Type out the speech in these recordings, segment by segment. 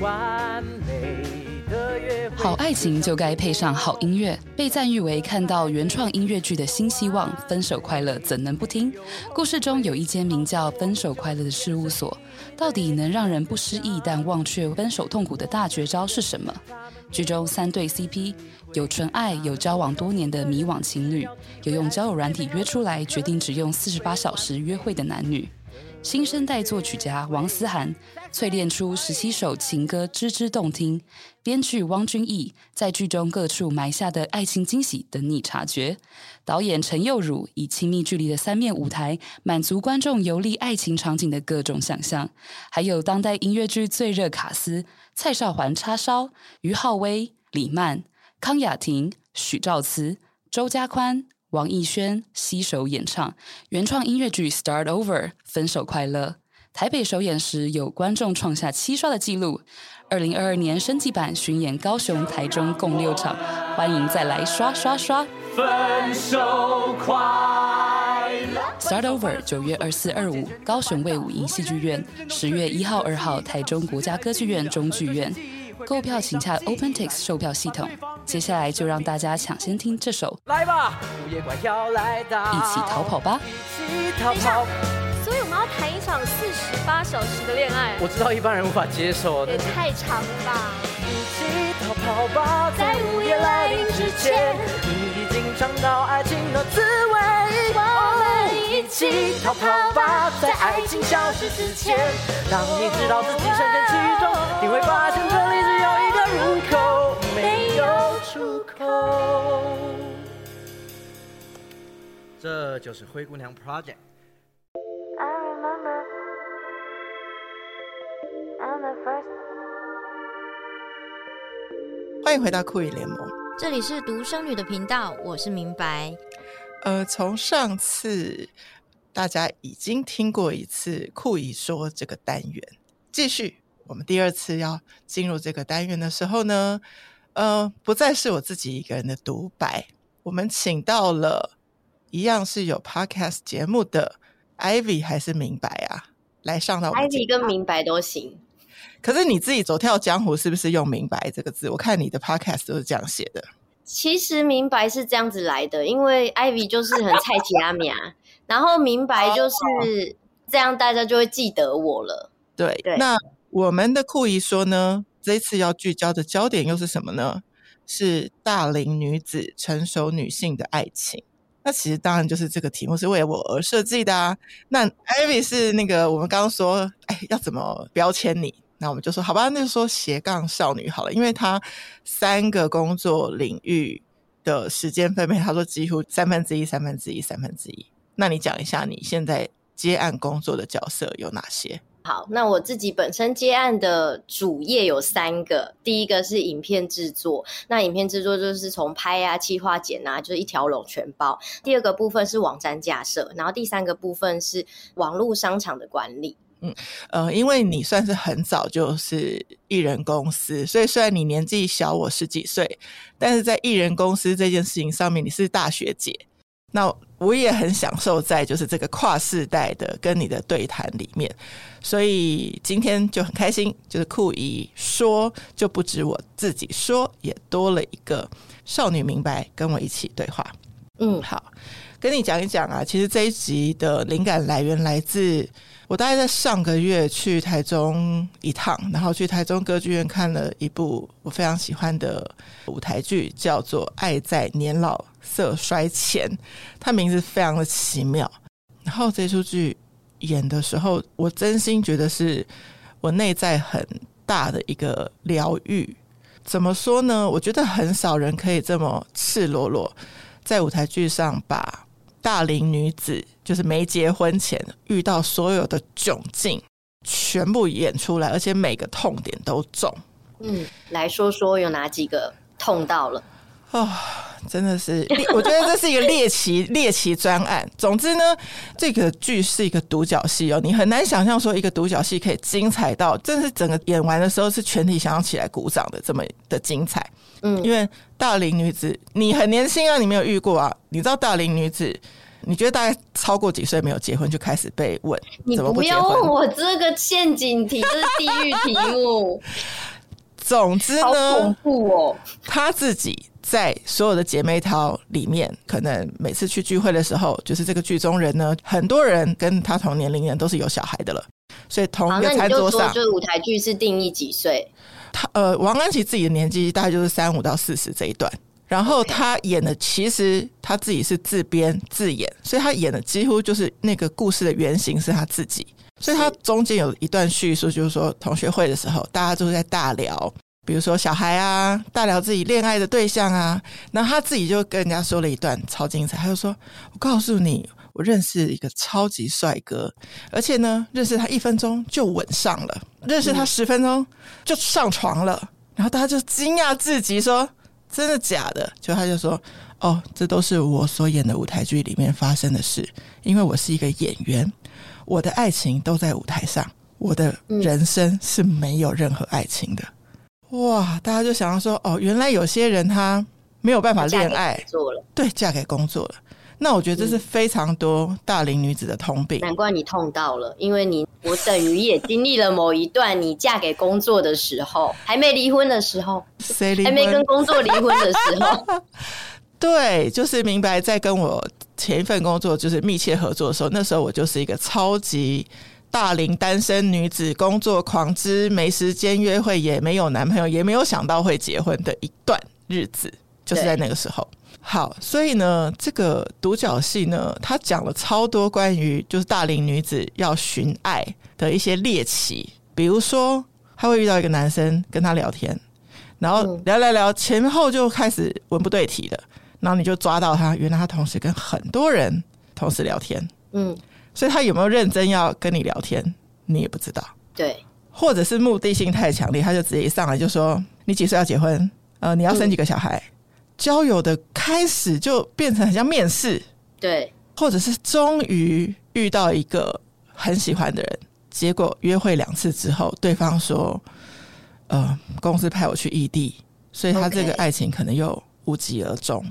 完美的。好爱情就该配上好音乐，被赞誉为看到原创音乐剧的新希望。分手快乐怎能不听？故事中有一间名叫“分手快乐”的事务所，到底能让人不失忆但忘却分手痛苦的大绝招是什么？剧中三对 CP，有纯爱，有交往多年的迷惘情侣，有用交友软体约出来，决定只用四十八小时约会的男女。新生代作曲家王思涵淬炼出十七首情歌，吱吱动听。编剧汪君毅在剧中各处埋下的爱情惊喜等你察觉。导演陈佑儒以亲密距离的三面舞台，满足观众游历爱情场景的各种想象。还有当代音乐剧最热卡司：蔡少环叉烧、于浩威、李曼、康雅婷、许兆慈、周家宽。王艺轩携手演唱原创音乐剧《Start Over》分手快乐。台北首演时有观众创下七刷的纪录。二零二二年升级版巡演高雄、台中共六场，欢迎再来刷刷刷！分手快乐。《Start Over》九月二四二五高雄卫武营戏剧院，十月一号二号台中国家歌剧院中剧院。购票请洽 OpenTix 售票系统。接下来就让大家抢先听这首，来吧，午夜怪要来到，一起逃跑吧，一起逃跑。所以我们要谈一场四十八小时的恋爱，我知道一般人无法接受，也太长了吧。一起逃跑吧，在午夜来临之前，你已经尝到爱情的滋味。逃跑吧，在爱情消失之前，当你知道自己深陷其中，你会发现这里只有一个入口，没有出口。这就是灰姑娘 Project。欢迎回到酷姨联盟，这里是独生女的频道，我是明白。呃，从上次大家已经听过一次酷姨说这个单元，继续我们第二次要进入这个单元的时候呢，呃，不再是我自己一个人的独白，我们请到了一样是有 podcast 节目的 Ivy 还是明白啊，来上到 Ivy 跟明白都行。可是你自己走跳江湖是不是用“明白”这个字？我看你的 podcast 都是这样写的。其实“明白”是这样子来的，因为 Ivy 就是很菜奇阿米啊，然后“明白”就是这样，大家就会记得我了。对，对。那我们的酷姨说呢，这次要聚焦的焦点又是什么呢？是大龄女子、成熟女性的爱情。那其实当然就是这个题目是为我而设计的啊。那 Ivy 是那个我们刚刚说，哎，要怎么标签你？那我们就说好吧，那就说斜杠少女好了，因为她三个工作领域的时间分配，她说几乎三分之一、三分之一、三分之一。那你讲一下你现在接案工作的角色有哪些？好，那我自己本身接案的主业有三个，第一个是影片制作，那影片制作就是从拍啊、企划、剪啊，就是一条龙全包。第二个部分是网站架设，然后第三个部分是网络商场的管理。嗯，呃，因为你算是很早就是艺人公司，所以虽然你年纪小我十几岁，但是在艺人公司这件事情上面，你是大学姐。那我也很享受在就是这个跨世代的跟你的对谈里面，所以今天就很开心，就是酷姨说就不止我自己说，也多了一个少女明白跟我一起对话。嗯，好，跟你讲一讲啊，其实这一集的灵感来源来自。我大概在上个月去台中一趟，然后去台中歌剧院看了一部我非常喜欢的舞台剧，叫做《爱在年老色衰前》，它名字非常的奇妙。然后这出剧演的时候，我真心觉得是我内在很大的一个疗愈。怎么说呢？我觉得很少人可以这么赤裸裸在舞台剧上把。大龄女子就是没结婚前遇到所有的窘境，全部演出来，而且每个痛点都重。嗯，来说说有哪几个痛到了？哦，真的是，我觉得这是一个猎奇 猎奇专案。总之呢，这个剧是一个独角戏哦，你很难想象说一个独角戏可以精彩到，真是整个演完的时候是全体想要起来鼓掌的这么的精彩。嗯，因为大龄女子，你很年轻啊，你没有遇过啊？你知道大龄女子你觉得大概超过几岁没有结婚就开始被问？你不要问我这个陷阱题，这是地狱题目。总之呢，好恐怖哦！他自己在所有的姐妹淘里面，可能每次去聚会的时候，就是这个剧中人呢，很多人跟他同年龄人都是有小孩的了，所以同一个餐桌上，就，就舞台剧是定义几岁？他呃，王安琪自己的年纪大概就是三五到四十这一段。然后他演的其实他自己是自编自演，所以他演的几乎就是那个故事的原型是他自己。所以他中间有一段叙述，就是说同学会的时候，大家都在大聊，比如说小孩啊，大聊自己恋爱的对象啊。然后他自己就跟人家说了一段超精彩，他就说：“我告诉你，我认识一个超级帅哥，而且呢，认识他一分钟就吻上了，认识他十分钟就上床了。”然后大家就惊讶至极，说。真的假的？就他就说，哦，这都是我所演的舞台剧里面发生的事。因为我是一个演员，我的爱情都在舞台上，我的人生是没有任何爱情的。嗯、哇！大家就想到说，哦，原来有些人他没有办法恋爱，对，嫁给工作了。那我觉得这是非常多大龄女子的通病。难怪你痛到了，因为你我等于也经历了某一段你嫁给工作的时候，还没离婚的时候，谁？还没跟工作离婚的时候。对，就是明白，在跟我前一份工作就是密切合作的时候，那时候我就是一个超级大龄单身女子，工作狂之，没时间约会，也没有男朋友，也没有想到会结婚的一段日子，就是在那个时候。好，所以呢，这个独角戏呢，他讲了超多关于就是大龄女子要寻爱的一些猎奇，比如说她会遇到一个男生跟他聊天，然后聊聊聊，前后就开始文不对题的，然后你就抓到他，原来他同时跟很多人同时聊天，嗯，所以他有没有认真要跟你聊天，你也不知道，对，或者是目的性太强烈，他就直接一上来就说你几岁要结婚？呃，你要生几个小孩？嗯交友的开始就变成很像面试，对，或者是终于遇到一个很喜欢的人，结果约会两次之后，对方说：“呃，公司派我去异地，所以他这个爱情可能又无疾而终。”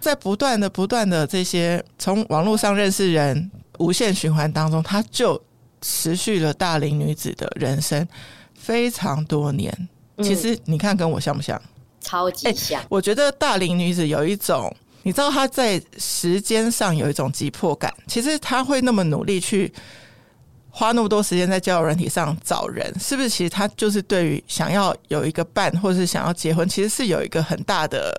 在不断的、不断的这些从网络上认识人无限循环当中，他就持续了大龄女子的人生非常多年。嗯、其实你看，跟我像不像？超级像、欸，我觉得大龄女子有一种，你知道她在时间上有一种急迫感。其实她会那么努力去花那么多时间在交友软体上找人，是不是？其实他就是对于想要有一个伴，或者是想要结婚，其实是有一个很大的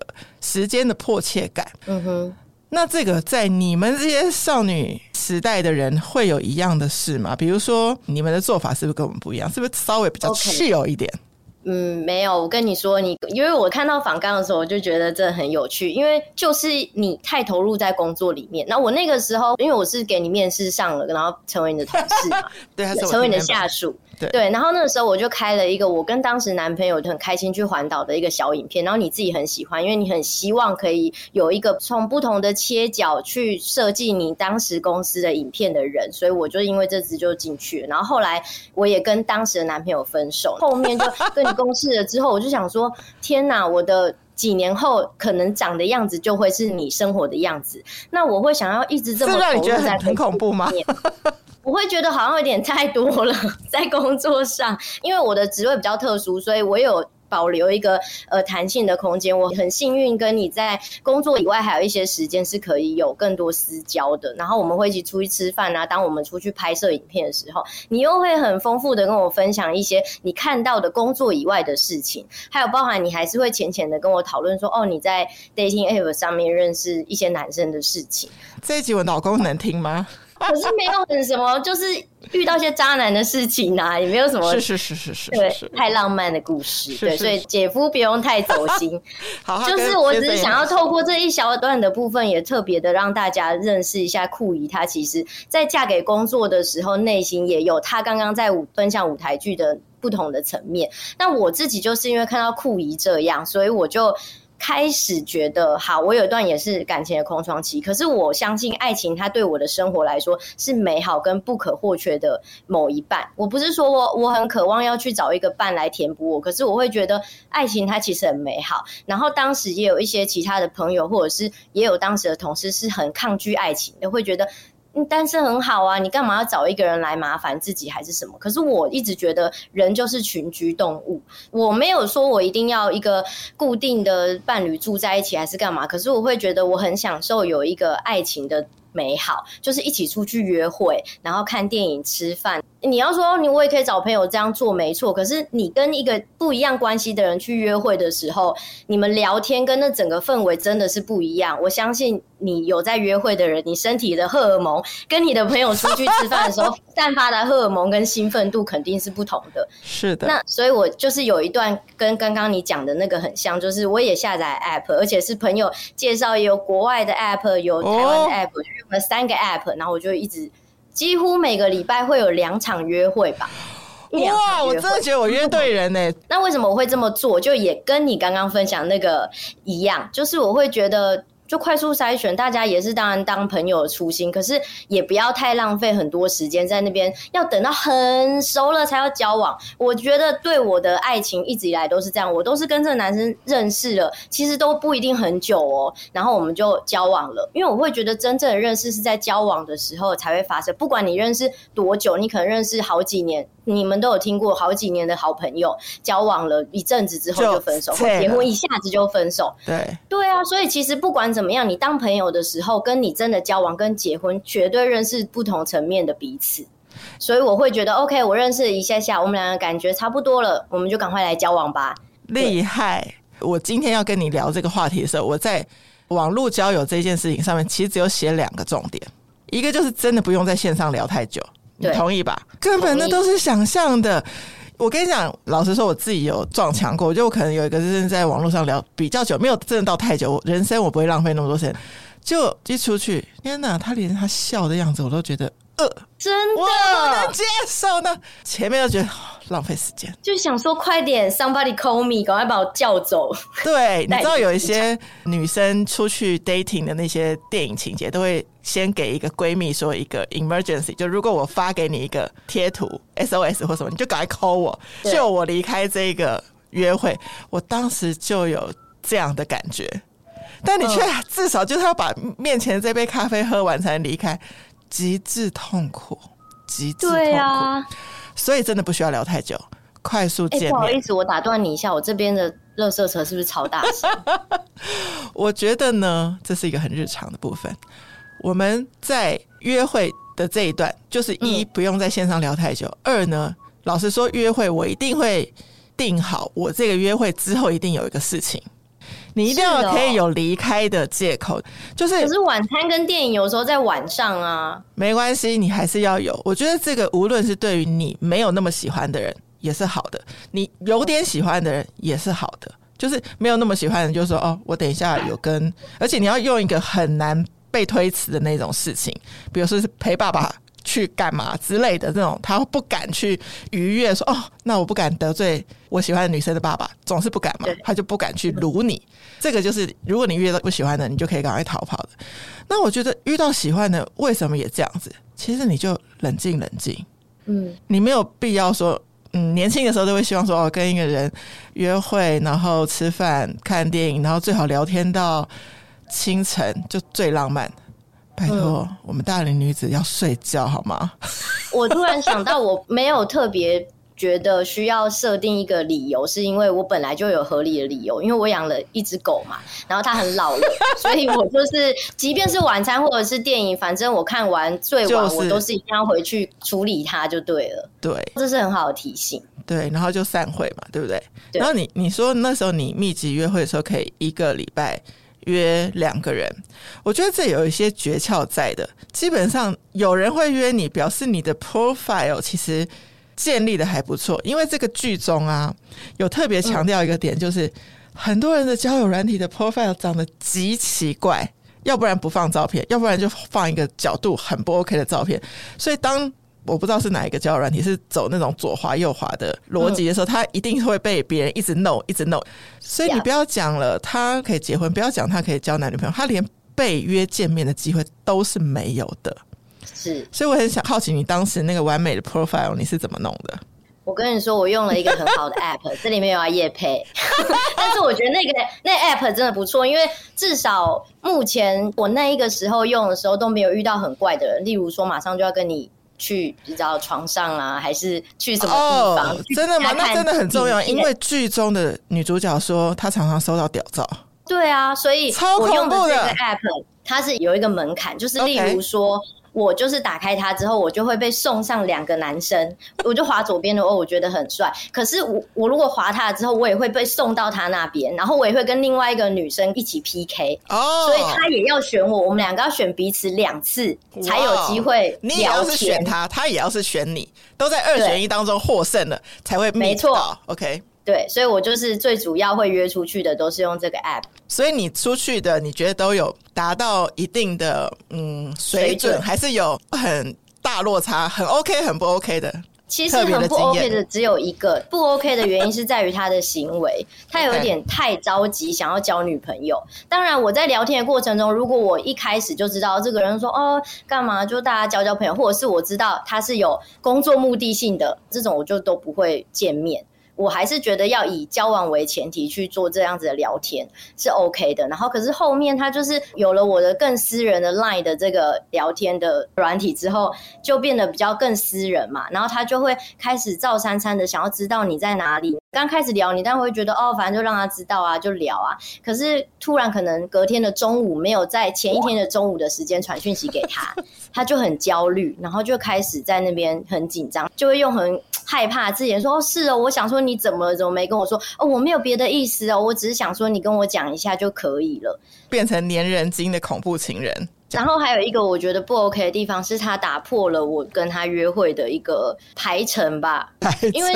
时间的迫切感。嗯哼，那这个在你们这些少女时代的人会有一样的事吗？比如说，你们的做法是不是跟我们不一样？是不是稍微比较 chill 一点？Okay. 嗯，没有，我跟你说，你因为我看到访纲的时候，我就觉得这很有趣，因为就是你太投入在工作里面。那我那个时候，因为我是给你面试上了，然后成为你的同事嘛，对，成为你的下属。对，对，然后那个时候我就开了一个我跟当时男朋友很开心去环岛的一个小影片，然后你自己很喜欢，因为你很希望可以有一个从不同的切角去设计你当时公司的影片的人，所以我就因为这次就进去了。然后后来我也跟当时的男朋友分手，后面就 跟你 共事了之后，我就想说，天哪，我的几年后可能长的样子就会是你生活的样子，那我会想要一直这么投入在很恐怖吗？我会觉得好像有点太多了，在工作上，因为我的职位比较特殊，所以我有保留一个呃弹性的空间。我很幸运，跟你在工作以外还有一些时间是可以有更多私交的。然后我们会一起出去吃饭啊，当我们出去拍摄影片的时候，你又会很丰富的跟我分享一些你看到的工作以外的事情，还有包含你还是会浅浅的跟我讨论说，哦，你在 dating app 上面认识一些男生的事情。这一集我老公能听吗？可是没有很什么，就是遇到一些渣男的事情啊，也没有什么，是是是是是，对，太浪漫的故事，对，所以姐夫不用太走心。好，就是我只是想要透过这一小段的部分，也特别的让大家认识一下酷姨，她其实在嫁给工作的时候，内心也有她刚刚在舞分享舞台剧的不同的层面。那我自己就是因为看到酷姨这样，所以我就。开始觉得，好，我有一段也是感情的空窗期。可是我相信爱情，它对我的生活来说是美好跟不可或缺的某一半。我不是说我我很渴望要去找一个伴来填补我，可是我会觉得爱情它其实很美好。然后当时也有一些其他的朋友，或者是也有当时的同事是很抗拒爱情的，会觉得。单身很好啊，你干嘛要找一个人来麻烦自己还是什么？可是我一直觉得人就是群居动物，我没有说我一定要一个固定的伴侣住在一起还是干嘛。可是我会觉得我很享受有一个爱情的美好，就是一起出去约会，然后看电影、吃饭。你要说你我也可以找朋友这样做，没错。可是你跟一个不一样关系的人去约会的时候，你们聊天跟那整个氛围真的是不一样。我相信你有在约会的人，你身体的荷尔蒙跟你的朋友出去吃饭的时候 散发的荷尔蒙跟兴奋度肯定是不同的。是的。那所以我就是有一段跟刚刚你讲的那个很像，就是我也下载 app，而且是朋友介绍，有国外的 app，有台湾的 app，我就用了三个 app，然后我就一直。几乎每个礼拜会有两场约会吧？哇，我真的觉得我约对人呢、欸。那为什么我会这么做？就也跟你刚刚分享那个一样，就是我会觉得。就快速筛选，大家也是当然当朋友的初心，可是也不要太浪费很多时间在那边，要等到很熟了才要交往。我觉得对我的爱情一直以来都是这样，我都是跟这个男生认识了，其实都不一定很久哦，然后我们就交往了。因为我会觉得真正的认识是在交往的时候才会发生，不管你认识多久，你可能认识好几年。你们都有听过好几年的好朋友交往了一阵子之后就分手，或结婚一下子就分手。对对啊，所以其实不管怎么样，你当朋友的时候，跟你真的交往跟结婚，绝对认识不同层面的彼此。所以我会觉得，OK，我认识一下下，我们两个感觉差不多了，我们就赶快来交往吧。厉害！我今天要跟你聊这个话题的时候，我在网络交友这件事情上面，其实只有写两个重点，一个就是真的不用在线上聊太久。你同意吧？根本那都是想象的。我跟你讲，老实说，我自己有撞墙过。就我可能有一个是在网络上聊比较久，没有真的到太久。人生我不会浪费那么多时间。就一出去，天哪！他连他笑的样子，我都觉得。真的，我不能接受呢。前面又觉得浪费时间，就想说快点，somebody call me，赶快把我叫走。对，你知道有一些女生出去 dating 的那些电影情节，都会先给一个闺蜜说一个 emergency，就如果我发给你一个贴图 SOS 或什么，你就赶快 call 我，救我离开这个约会。我当时就有这样的感觉，但你却至少就是要把面前这杯咖啡喝完才能离开。极致痛苦，极致痛苦。对啊，所以真的不需要聊太久，快速见面。欸，不好意思，我打断你一下，我这边的垃圾车是不是超大声？我觉得呢，这是一个很日常的部分。我们在约会的这一段，就是一不用在线上聊太久，嗯、二呢，老实说，约会我一定会定好，我这个约会之后一定有一个事情。你一定要可以有离开的借口，是哦、就是。可是晚餐跟电影有时候在晚上啊，没关系，你还是要有。我觉得这个无论是对于你没有那么喜欢的人也是好的，你有点喜欢的人也是好的。就是没有那么喜欢的人，就是说哦，我等一下有跟，而且你要用一个很难被推辞的那种事情，比如说是陪爸爸。去干嘛之类的这种，他不敢去逾越说哦，那我不敢得罪我喜欢的女生的爸爸，总是不敢嘛，他就不敢去撸你。这个就是，如果你遇到不喜欢的，你就可以赶快逃跑的。那我觉得遇到喜欢的，为什么也这样子？其实你就冷静冷静，嗯，你没有必要说，嗯，年轻的时候都会希望说哦，跟一个人约会，然后吃饭、看电影，然后最好聊天到清晨，就最浪漫。拜托，嗯、我们大龄女子要睡觉好吗？我突然想到，我没有特别觉得需要设定一个理由，是因为我本来就有合理的理由，因为我养了一只狗嘛，然后它很老了，所以我就是，即便是晚餐或者是电影，反正我看完最晚，我都是一定要回去处理它就对了。对，这是很好的提醒。对，然后就散会嘛，对不对？对，然后你你说那时候你密集约会的时候，可以一个礼拜。约两个人，我觉得这有一些诀窍在的。基本上有人会约你，表示你的 profile 其实建立的还不错。因为这个剧中啊，有特别强调一个点，就是、很多人的交友软体的 profile 长得极奇怪，要不然不放照片，要不然就放一个角度很不 OK 的照片。所以当我不知道是哪一个交友软体是走那种左滑右滑的逻辑的时候，嗯、他一定会被别人一直 no 一直 no。所以你不要讲了，他可以结婚，不要讲他可以交男女朋友，他连被约见面的机会都是没有的。是，所以我很想好奇你当时那个完美的 profile 你是怎么弄的？我跟你说，我用了一个很好的 app，这里面有啊叶配，但是我觉得那个那 app 真的不错，因为至少目前我那一个时候用的时候都没有遇到很怪的人，例如说马上就要跟你去，你知道床上啊，还是去什么地方？哦、真的吗？那真的很重要，因为剧中的女主角说她常常收到屌照。对啊，所以我用的这个 app 它是有一个门槛，就是例如说。Okay. 我就是打开它之后，我就会被送上两个男生，我就滑左边的哦，我觉得很帅。可是我我如果滑他了之后，我也会被送到他那边，然后我也会跟另外一个女生一起 PK 哦，所以他也要选我，我们两个要选彼此两次才有机会。你也要是选他，他也要是选你，都在二选一当中获胜了才会没错。OK。对，所以我就是最主要会约出去的都是用这个 app。所以你出去的，你觉得都有达到一定的嗯水准，还是有很大落差，很 OK，很不 OK 的？其实很不 OK 的只有一个，不 OK 的原因是在于他的行为，他有一点太着急想要交女朋友。当然，我在聊天的过程中，如果我一开始就知道这个人说哦干嘛，就大家交交朋友，或者是我知道他是有工作目的性的，这种我就都不会见面。我还是觉得要以交往为前提去做这样子的聊天是 OK 的，然后可是后面他就是有了我的更私人的 Line 的这个聊天的软体之后，就变得比较更私人嘛，然后他就会开始照三餐的想要知道你在哪里。刚开始聊你，但会觉得哦，反正就让他知道啊，就聊啊。可是突然可能隔天的中午没有在前一天的中午的时间传讯息给他，他就很焦虑，然后就开始在那边很紧张，就会用很害怕字眼说：“哦，是哦，我想说你怎么怎么没跟我说？哦，我没有别的意思哦，我只是想说你跟我讲一下就可以了。”变成粘人精的恐怖情人。然后还有一个我觉得不 OK 的地方是，他打破了我跟他约会的一个排程吧，程。因为。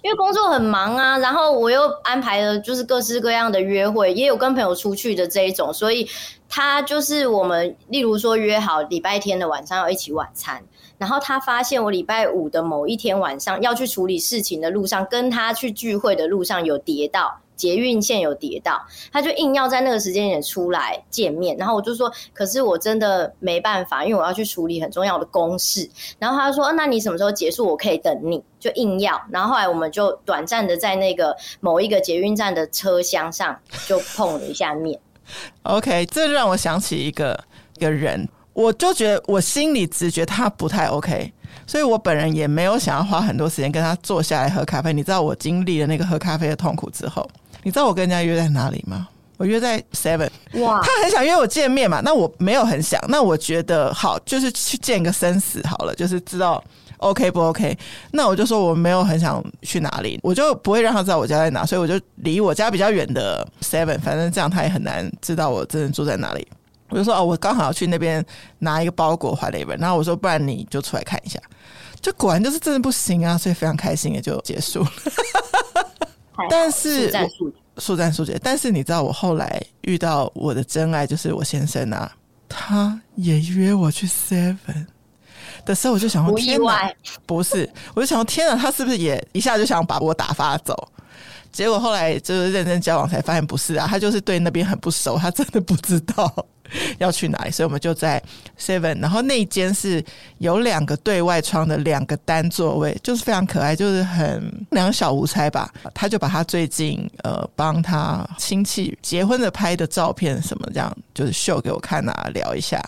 因为工作很忙啊，然后我又安排了就是各式各样的约会，也有跟朋友出去的这一种，所以他就是我们，例如说约好礼拜天的晚上要一起晚餐，然后他发现我礼拜五的某一天晚上要去处理事情的路上，跟他去聚会的路上有跌到。捷运线有跌到，他就硬要在那个时间点出来见面，然后我就说，可是我真的没办法，因为我要去处理很重要的公事。然后他说，那你什么时候结束？我可以等你。就硬要，然后后来我们就短暂的在那个某一个捷运站的车厢上就碰了一下面。OK，这让我想起一个一个人，我就觉得我心里直觉他不太 OK。所以我本人也没有想要花很多时间跟他坐下来喝咖啡。你知道我经历了那个喝咖啡的痛苦之后，你知道我跟人家约在哪里吗？我约在 Seven。哇！他很想约我见面嘛，那我没有很想。那我觉得好，就是去见个生死好了，就是知道 OK 不 OK。那我就说我没有很想去哪里，我就不会让他知道我家在哪，所以我就离我家比较远的 Seven，反正这样他也很难知道我真的住在哪里。我就说哦，我刚好要去那边拿一个包裹还了一本，然后我说不然你就出来看一下。就果然就是真的不行啊，所以非常开心也就结束了。但是速战速战速决。但是你知道我后来遇到我的真爱就是我先生啊，他也约我去 Seven 的时候，我就想说不意外，不是，我就想说天啊，他是不是也一下就想把我打发走？结果后来就是认真交往才发现不是啊，他就是对那边很不熟，他真的不知道 要去哪里，所以我们就在 Seven，然后那间是有两个对外窗的两个单座位，就是非常可爱，就是很两个小无猜吧。他就把他最近呃帮他亲戚结婚的拍的照片什么这样，就是秀给我看啊，聊一下。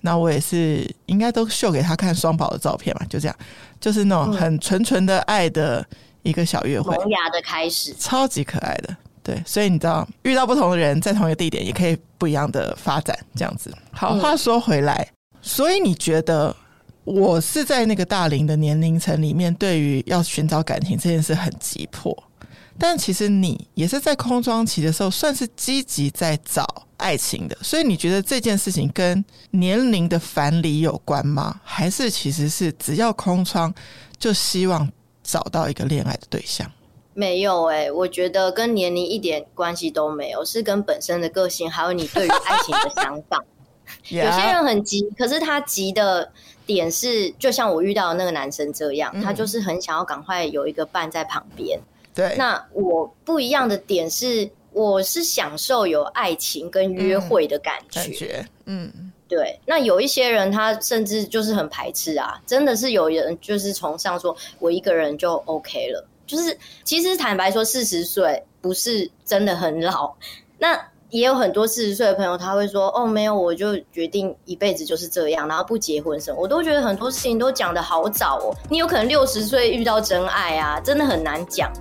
那我也是应该都秀给他看双宝的照片嘛，就这样，就是那种很纯纯的爱的。一个小约会，萌芽的开始，超级可爱的，对，所以你知道，遇到不同的人，在同一个地点，也可以不一样的发展，这样子。好，话说回来，所以你觉得我是在那个大龄的年龄层里面，对于要寻找感情这件事很急迫，但其实你也是在空窗期的时候，算是积极在找爱情的。所以你觉得这件事情跟年龄的樊篱有关吗？还是其实是只要空窗就希望？找到一个恋爱的对象，没有哎、欸，我觉得跟年龄一点关系都没有，是跟本身的个性，还有你对于爱情的想法。有些人很急，可是他急的点是，就像我遇到的那个男生这样，嗯、他就是很想要赶快有一个伴在旁边。对，那我不一样的点是，我是享受有爱情跟约会的感觉。嗯、感觉嗯，对。那有一些人，他甚至就是很排斥啊，真的是有人就是崇尚说，我一个人就 OK 了。就是其实坦白说，四十岁不是真的很老。那也有很多四十岁的朋友，他会说：“哦，没有，我就决定一辈子就是这样，然后不结婚什么。”我都觉得很多事情都讲得好早哦。你有可能六十岁遇到真爱啊，真的很难讲。